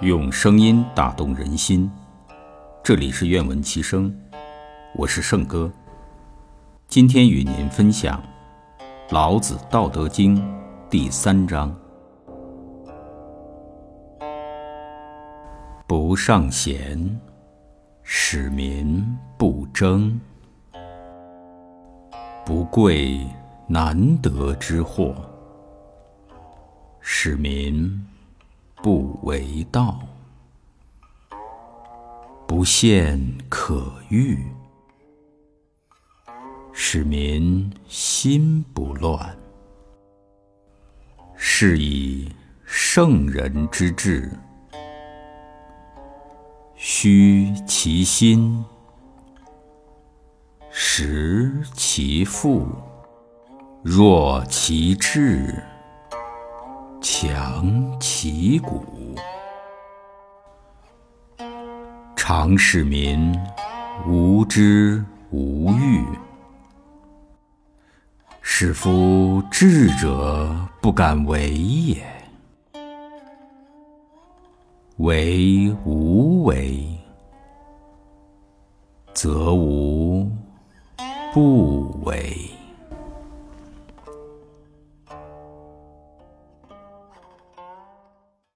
用声音打动人心，这里是愿闻其声，我是圣哥。今天与您分享《老子·道德经》第三章：不尚贤，使民不争；不贵难得之货，使民。不为道，不陷可欲，使民心不乱。是以圣人之治，虚其心，实其腹，弱其志。强其骨，常使民无知无欲，使夫智者不敢为也。为无为，则无不为。